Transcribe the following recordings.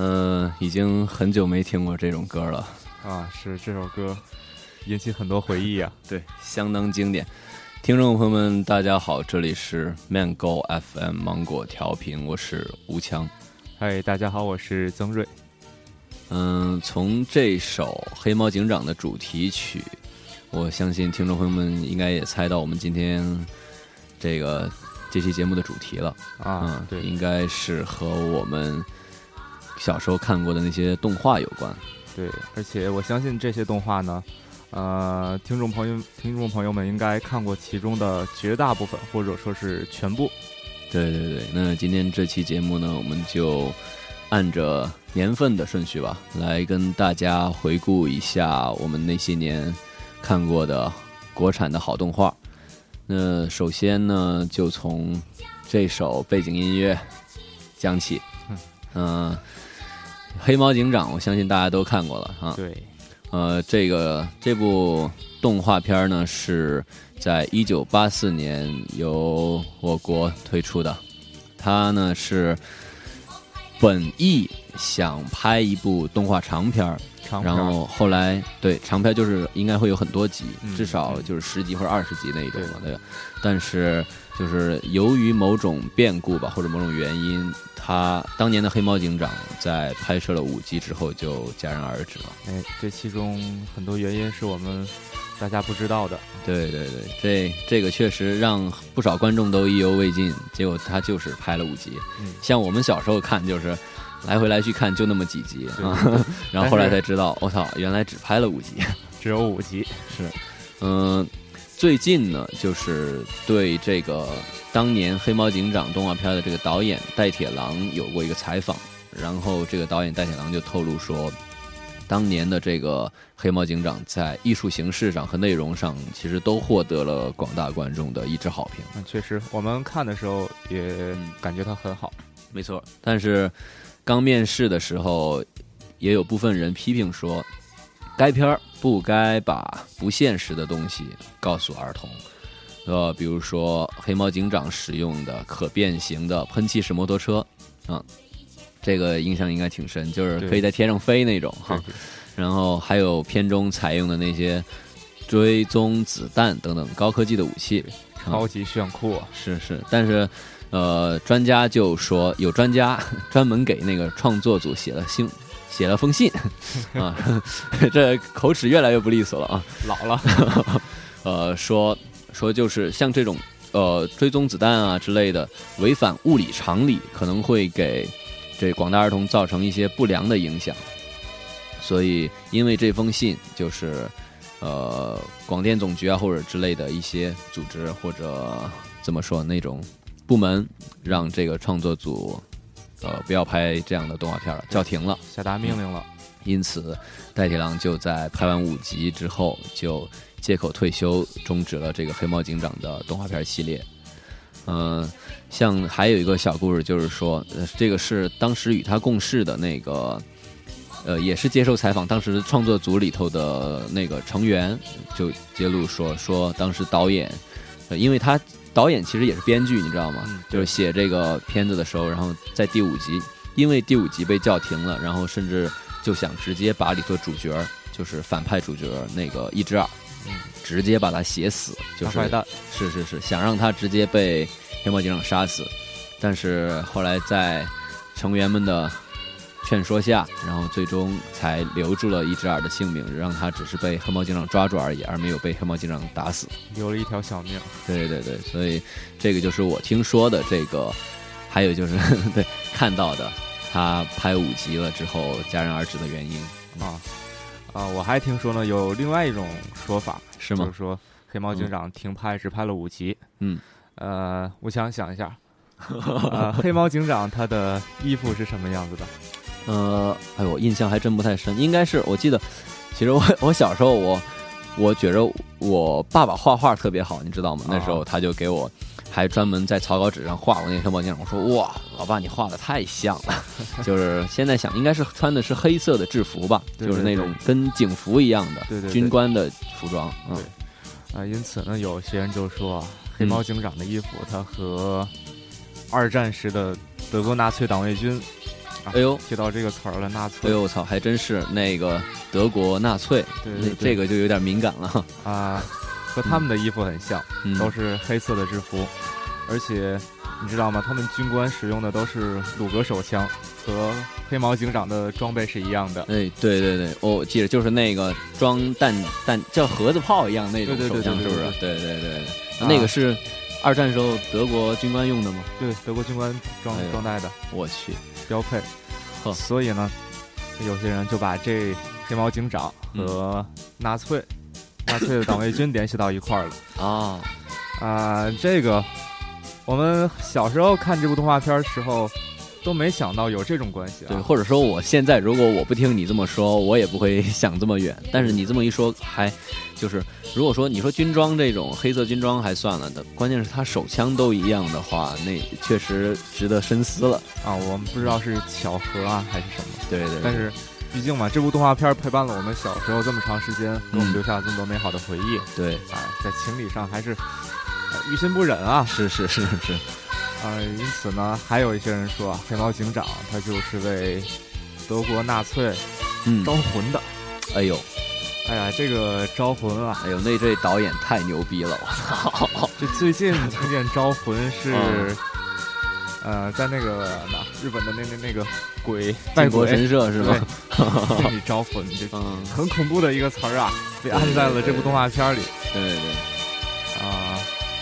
嗯，已经很久没听过这种歌了啊！是这首歌引起很多回忆啊，对，相当经典。听众朋友们，大家好，这里是 Mango FM 芒果调频，我是吴强。嗨，大家好，我是曾瑞。嗯，从这首《黑猫警长》的主题曲，我相信听众朋友们应该也猜到我们今天这个这期节目的主题了啊，对，应该是和我们。小时候看过的那些动画有关，对，而且我相信这些动画呢，呃，听众朋友、听众朋友们应该看过其中的绝大部分，或者说是全部。对对对，那今天这期节目呢，我们就按着年份的顺序吧，来跟大家回顾一下我们那些年看过的国产的好动画。那首先呢，就从这首背景音乐讲起，嗯。黑猫警长，我相信大家都看过了啊。对，呃，这个这部动画片呢是在一九八四年由我国推出的，它呢是本意想拍一部动画长片儿，然后后来对长片就是应该会有很多集，至少就是十集或者二十集那一种嘛，对。但是就是由于某种变故吧，或者某种原因。他当年的黑猫警长在拍摄了五集之后就戛然而止了。哎，这其中很多原因是我们大家不知道的。对对对，这这个确实让不少观众都意犹未尽。结果他就是拍了五集，像我们小时候看就是来回来去看就那么几集啊，然后后来才知道，我操，原来只拍了五集，只有五集。是，嗯。最近呢，就是对这个当年《黑猫警长》动画片的这个导演戴铁郎有过一个采访，然后这个导演戴铁郎就透露说，当年的这个《黑猫警长》在艺术形式上和内容上，其实都获得了广大观众的一致好评。嗯，确实，我们看的时候也感觉它很好。没错，但是刚面试的时候，也有部分人批评说。该片儿不该把不现实的东西告诉儿童，呃，比如说黑猫警长使用的可变形的喷气式摩托车，啊，这个印象应该挺深，就是可以在天上飞那种哈。然后还有片中采用的那些追踪子弹等等高科技的武器，超级炫酷啊！是是，但是呃，专家就说有专家 专门给那个创作组写了信。写了封信，啊，这口齿越来越不利索了啊，老了，呃，说说就是像这种呃追踪子弹啊之类的，违反物理常理，可能会给这广大儿童造成一些不良的影响，所以因为这封信，就是呃广电总局啊或者之类的一些组织或者怎么说那种部门，让这个创作组。呃，不要拍这样的动画片了，叫停了，下达命令了。因此，戴铁郎就在拍完五集之后，就借口退休，终止了这个黑猫警长的动画片系列。嗯，像还有一个小故事，就是说，这个是当时与他共事的那个，呃，也是接受采访，当时创作组里头的那个成员就揭露说，说当时导演，因为他。导演其实也是编剧，你知道吗？就是写这个片子的时候，然后在第五集，因为第五集被叫停了，然后甚至就想直接把里头主角，就是反派主角那个一只耳，直接把他写死，就是是是是，想让他直接被黑猫警长杀死，但是后来在成员们的。劝说下，然后最终才留住了一只耳的性命，让他只是被黑猫警长抓住而已，而没有被黑猫警长打死，留了一条小命。对对对，所以这个就是我听说的这个，还有就是 对看到的，他拍五集了之后戛然而止的原因啊啊！我还听说呢，有另外一种说法，是吗？就是说黑猫警长停拍只拍了五集。嗯，呃，我想想一下，黑猫警长他的衣服是什么样子的？呃，哎呦，印象还真不太深，应该是我记得，其实我 我小时候我我觉着我爸爸画画特别好，你知道吗？那时候他就给我还专门在草稿纸上画过那个黑猫警长，我说哇，老爸你画的太像了，就是现在想应该是穿的是黑色的制服吧，就是那种跟警服一样的军官的服装，嗯，啊，因此呢，有些人就说黑猫警长的衣服它和二战时的德国纳粹党卫军。哎呦，提到这个词儿了，纳粹。哎呦，我操，还真是那个德国纳粹，对这个就有点敏感了啊，和他们的衣服很像，都是黑色的制服，而且你知道吗？他们军官使用的都是鲁格手枪，和黑猫警长的装备是一样的。哎，对对对，我记得就是那个装弹弹叫盒子炮一样那种手枪，是不是？对对对，那个是。二战时候德国军官用的吗？对，德国军官装装带的。我去，标配。呵所以呢，有些人就把这黑猫警长和纳粹、纳粹的党卫军联系到一块儿了。啊啊，这个我们小时候看这部动画片时候。都没想到有这种关系啊，对，或者说我现在如果我不听你这么说，我也不会 想这么远。但是你这么一说，还就是如果说你说军装这种黑色军装还算了的，关键是他手枪都一样的话，那确实值得深思了啊！我们不知道是巧合啊还是什么，对对。但是毕竟嘛，这部动画片陪伴了我们小时候这么长时间，给我们留下了这么多美好的回忆。对啊，在情理上还是于心不忍啊！是是是是。啊，因此呢，还有一些人说，黑猫警长他就是为德国纳粹招魂的。哎呦，哎呀，这个招魂啊，哎呦，那这导演太牛逼了！我操，这最近听见招魂是，呃，在那个哪日本的那那那个鬼外国神社是吧？给你招魂，这很恐怖的一个词儿啊，被安在了这部动画片里。对对对，啊。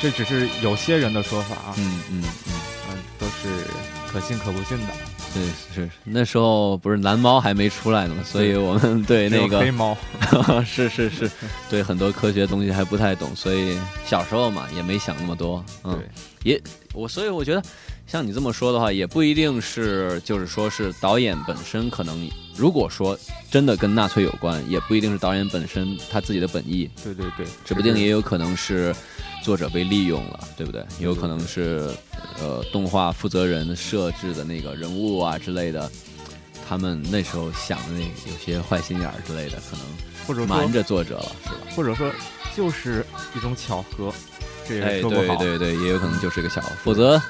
这只是有些人的说法啊，嗯嗯嗯嗯，都是可信可不信的。对，是那时候不是蓝猫还没出来呢嘛，所以我们对那个黑猫，是是是，对很多科学东西还不太懂，所以小时候嘛也没想那么多。嗯，也我所以我觉得，像你这么说的话，也不一定是就是说是导演本身可能，如果说真的跟纳粹有关，也不一定是导演本身他自己的本意。对对对，指不定也有可能是。作者被利用了，对不对？有可能是，呃，动画负责人设置的那个人物啊之类的，他们那时候想的那有些坏心眼儿之类的，可能或者瞒着作者了，是吧？或者说就是一种巧合，这也说不好。对对对，也有可能就是个小。否则，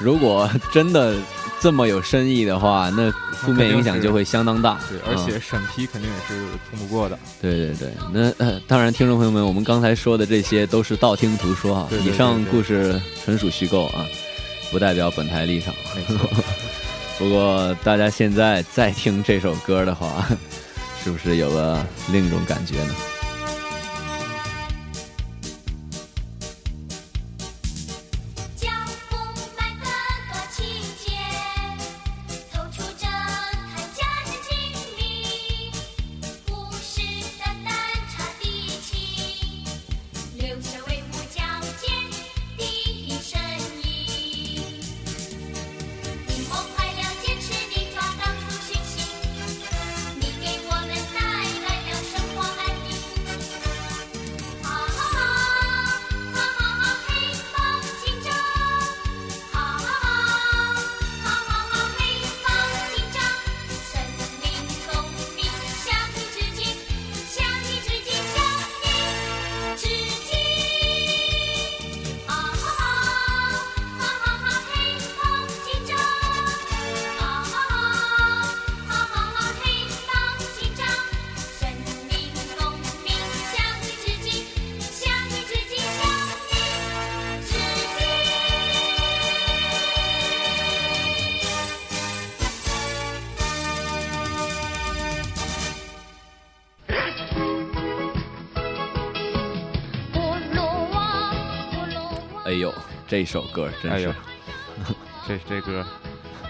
如果真的。这么有深意的话，那负面影响就会相当大。对，而且审批肯定也是通不过的。对对对，那呃，当然，听众朋友们，我们刚才说的这些都是道听途说啊，以上故事纯属虚构啊，不代表本台立场。没错。不过大家现在再听这首歌的话，是不是有了另一种感觉呢？这首歌真是，这这歌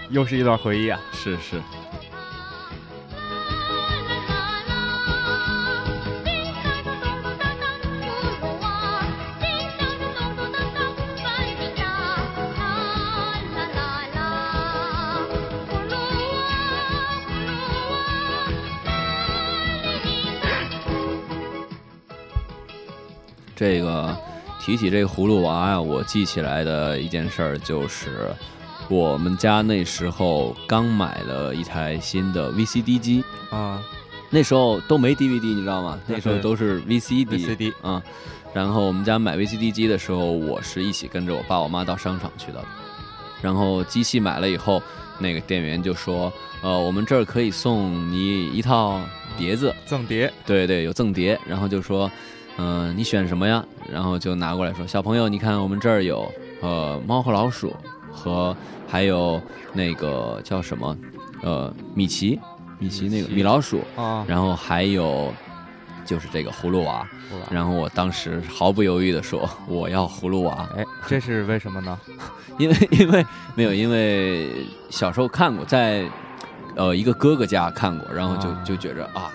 又是一段回忆啊！是是。这个。提起这个葫芦娃呀，我记起来的一件事儿就是，我们家那时候刚买了一台新的 VCD 机啊，那时候都没 DVD，你知道吗？那时候都是 VCD，VCD 啊。然后我们家买 VCD 机的时候，我是一起跟着我爸我妈到商场去的。然后机器买了以后，那个店员就说：“呃，我们这儿可以送你一套碟子，赠碟。对对，有赠碟。然后就说，嗯，你选什么呀？然后就拿过来说，小朋友，你看我们这儿有呃猫和老鼠和还有那个叫什么呃米奇，米奇那个米老鼠啊，然后还有就是这个葫芦娃。然后我当时毫不犹豫的说，我要葫芦娃。哎，这是为什么呢？因为因为没有，因为小时候看过，在呃一个哥哥家看过，然后就就觉着啊，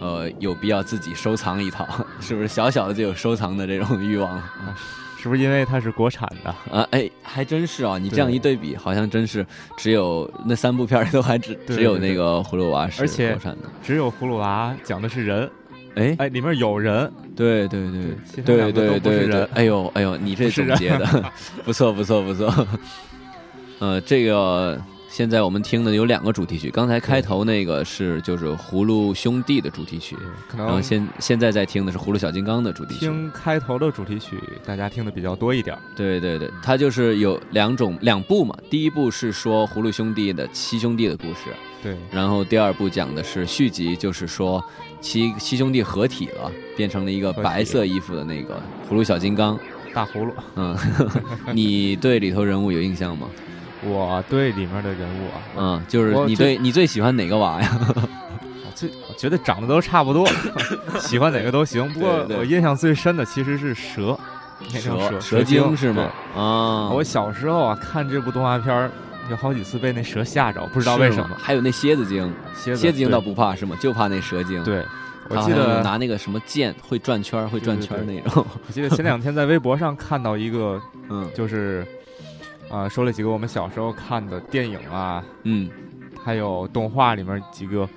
呃有必要自己收藏一套，是不是小小的就有收藏的这种欲望了？啊？是不是因为它是国产的？啊，哎，还真是啊！你这样一对比，好像真是只有那三部片里都还只只有那个葫芦娃是国产的，只有葫芦娃讲的是人。哎哎，里面有人，对对对，对对对对，哎呦哎呦，你这总结的不错不错不错，呃，这个。现在我们听的有两个主题曲，刚才开头那个是就是葫芦兄弟的主题曲，然后现现在在听的是葫芦小金刚的主题曲。听开头的主题曲，大家听的比较多一点。对对对，它就是有两种两部嘛，第一部是说葫芦兄弟的七兄弟的故事，对，然后第二部讲的是续集，就是说七七兄弟合体了，变成了一个白色衣服的那个葫芦小金刚，大葫芦。嗯，你对里头人物有印象吗？我对里面的人物啊，嗯，就是你对你最喜欢哪个娃呀？我最我觉得长得都差不多，喜欢哪个都行。不过我印象最深的其实是蛇，蛇蛇精是吗？啊，我小时候啊看这部动画片有好几次被那蛇吓着，不知道为什么。还有那蝎子精，蝎子精倒不怕是吗？就怕那蛇精。对，我记得拿那个什么剑会转圈会转圈那种。我记得前两天在微博上看到一个，嗯，就是。啊，说了几个我们小时候看的电影啊，嗯，还有动画里面几个，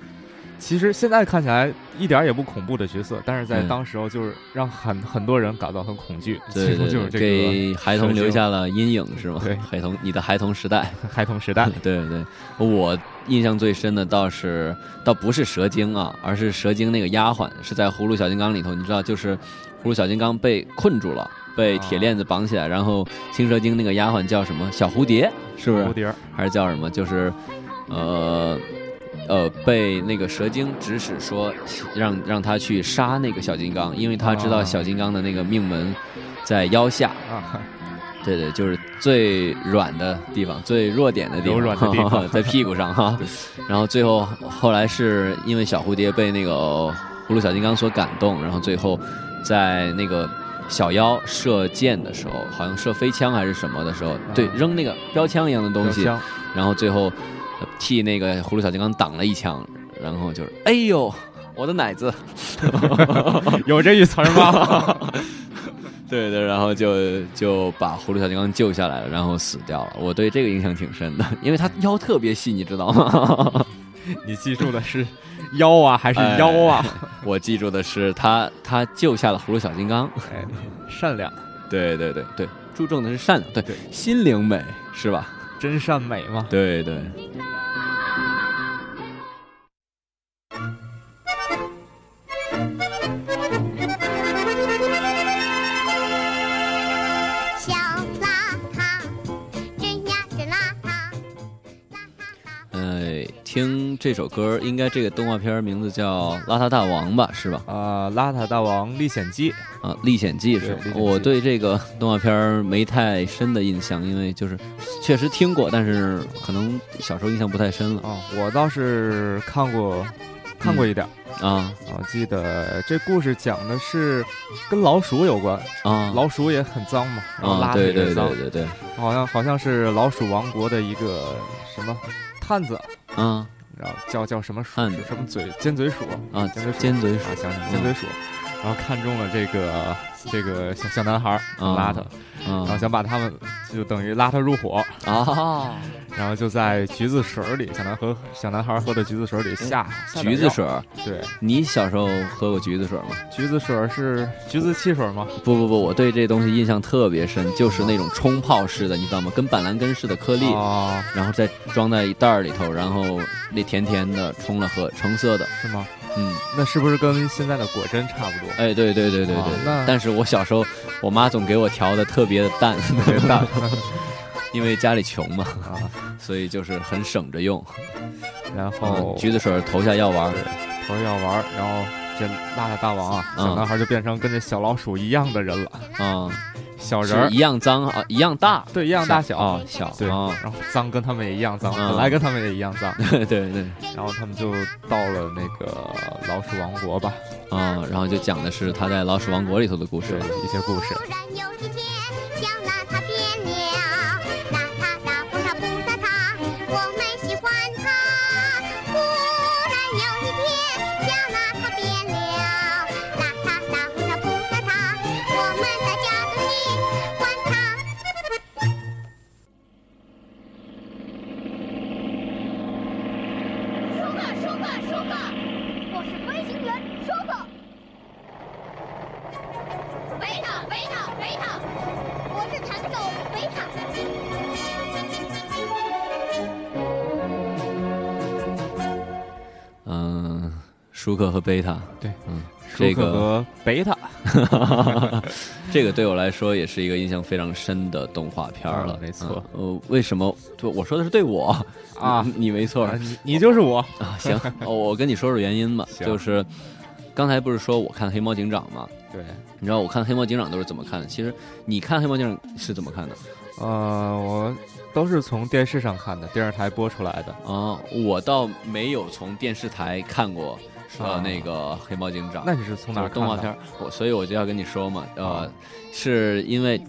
其实现在看起来一点也不恐怖的角色，但是在当时候就是让很很多人感到很恐惧，对对对，给孩童留下了阴影是吗？对，孩童，你的孩童时代，孩童时代，对对，我印象最深的倒是倒不是蛇精啊，而是蛇精那个丫鬟是在葫芦小金刚里头，你知道，就是葫芦小金刚被困住了。被铁链子绑起来，然后青蛇精那个丫鬟叫什么？小蝴蝶，是不是？蝴蝶还是叫什么？就是，呃，呃，被那个蛇精指使说，让让他去杀那个小金刚，因为他知道小金刚的那个命门在腰下。啊，对对，就是最软的地方，最弱点的地方，软的地方 在屁股上哈。然后最后后来是因为小蝴蝶被那个葫芦小金刚所感动，然后最后在那个。小妖射箭的时候，好像射飞枪还是什么的时候，对，扔那个标枪一样的东西，然后最后替那个葫芦小金刚挡了一枪，然后就是，哎呦，我的奶子，有这一词吗？对对，然后就就把葫芦小金刚救下来了，然后死掉了。我对这个印象挺深的，因为他腰特别细，你知道吗？你记住的是。妖啊，还是妖啊？我记住的是他，他救下了葫芦小金刚。哎，善良，对对对对，注重的是善良，对对，心灵美是吧？真善美嘛。对对。听这首歌，应该这个动画片名字叫《邋遢大王》吧，是吧？啊，《邋遢大王历险记》啊，《历险记》是吧。我对这个动画片没太深的印象，因为就是确实听过，但是可能小时候印象不太深了。啊，我倒是看过，看过一点啊。我记得这故事讲的是跟老鼠有关啊，老鼠也很脏嘛，然后拉对对对对对，好像好像是老鼠王国的一个什么。探子，嗯，然后叫叫什么探子？什么嘴？尖嘴鼠。啊？尖嘴鼠，尖嘴鼠，想想尖嘴鼠，然后看中了这个这个小小男孩，拉他。然后想把他们就等于拉他入伙啊，然后就在橘子水里，小男和小男孩喝的橘子水里下橘子水。对，你小时候喝过橘子水吗？橘子水是橘子汽水吗？不不不，我对这东西印象特别深，就是那种冲泡式的，你知道吗？跟板蓝根似的颗粒，然后再装在一袋儿里头，然后那甜甜的，冲了喝，橙色的是吗？嗯，那是不是跟现在的果真差不多？哎，对对对对对。但是我小时候，我妈总给我调的特别的淡，特别淡。因为家里穷嘛，啊，所以就是很省着用。然后橘子水投下药丸，投下药丸，然后这邋遢大王啊，小男孩就变成跟这小老鼠一样的人了啊。小人儿。一样脏啊，一样大，对，一样大小啊，小对，然后脏跟他们也一样脏，本来跟他们也一样脏，对对。然后他们就到了那个老鼠王国吧，啊，然后就讲的是他在老鼠王国里头的故事，一些故事。舒克和贝塔，对，嗯，舒克和贝塔，这个对我来说也是一个印象非常深的动画片了，没错。呃，为什么？就我说的是对我啊，你没错，你你就是我啊。行，我跟你说说原因吧，就是刚才不是说我看《黑猫警长》吗？对，你知道我看《黑猫警长》都是怎么看的？其实你看《黑猫警长》是怎么看的？呃，我都是从电视上看的，电视台播出来的。啊，我倒没有从电视台看过。呃，那个黑猫警长，那你是从哪动画片？我所以我就要跟你说嘛，呃，是因为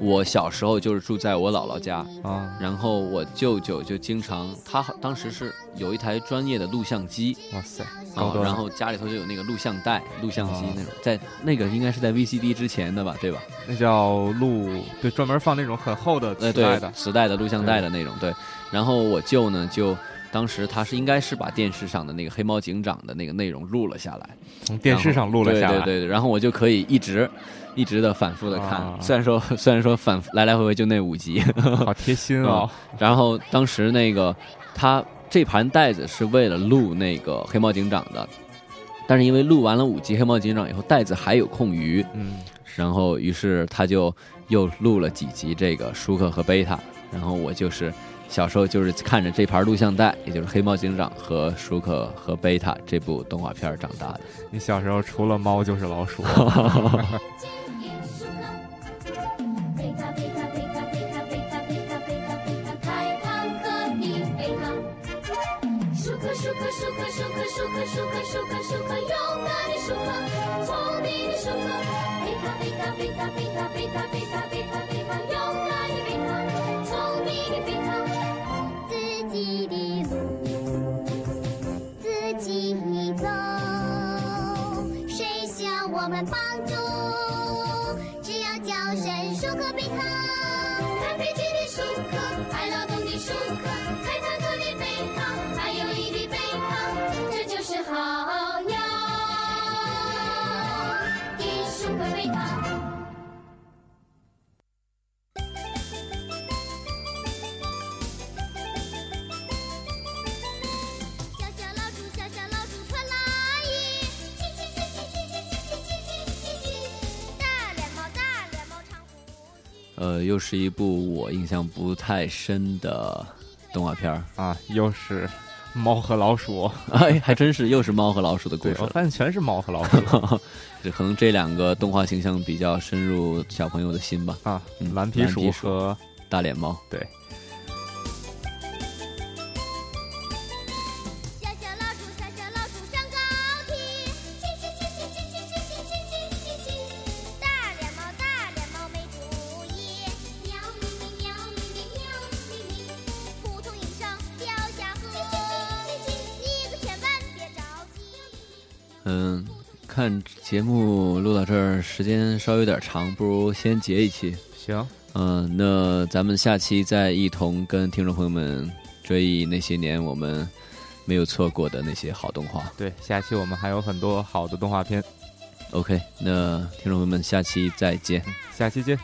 我小时候就是住在我姥姥家啊，然后我舅舅就经常，他当时是有一台专业的录像机，哇塞，然后家里头就有那个录像带、录像机那种，在那个应该是在 VCD 之前的吧，对吧？那叫录，对，专门放那种很厚的磁带的磁带的录像带的那种，对。然后我舅呢就。当时他是应该是把电视上的那个黑猫警长的那个内容录了下来，从电视上录了下来，对对对，然后我就可以一直一直的反复的看，虽然说虽然说反来来回回就那五集，好贴心哦。然后当时那个他这盘带子是为了录那个黑猫警长的，但是因为录完了五集黑猫警长以后，带子还有空余，嗯，然后于是他就又录了几集这个舒克和贝塔，然后我就是。小时候就是看着这盘录像带，也就是《黑猫警长》和《舒克和贝塔》这部动画片长大的。你小时候除了猫就是老鼠。自己的路自己走谁需要我们帮助只要叫声舒克贝塔爱培训的舒克爱劳动的舒克呃，又是一部我印象不太深的动画片儿啊，又是猫和老鼠，哎，还真是又是猫和老鼠的故事。我发现全是猫和老鼠，这 可能这两个动画形象比较深入小朋友的心吧。啊，蓝皮鼠和大脸猫，对。节目录到这儿，时间稍微有点长，不如先结一期。行，嗯，那咱们下期再一同跟听众朋友们追忆那些年我们没有错过的那些好动画。对，下期我们还有很多好的动画片。OK，那听众朋友们，下期再见，下期见。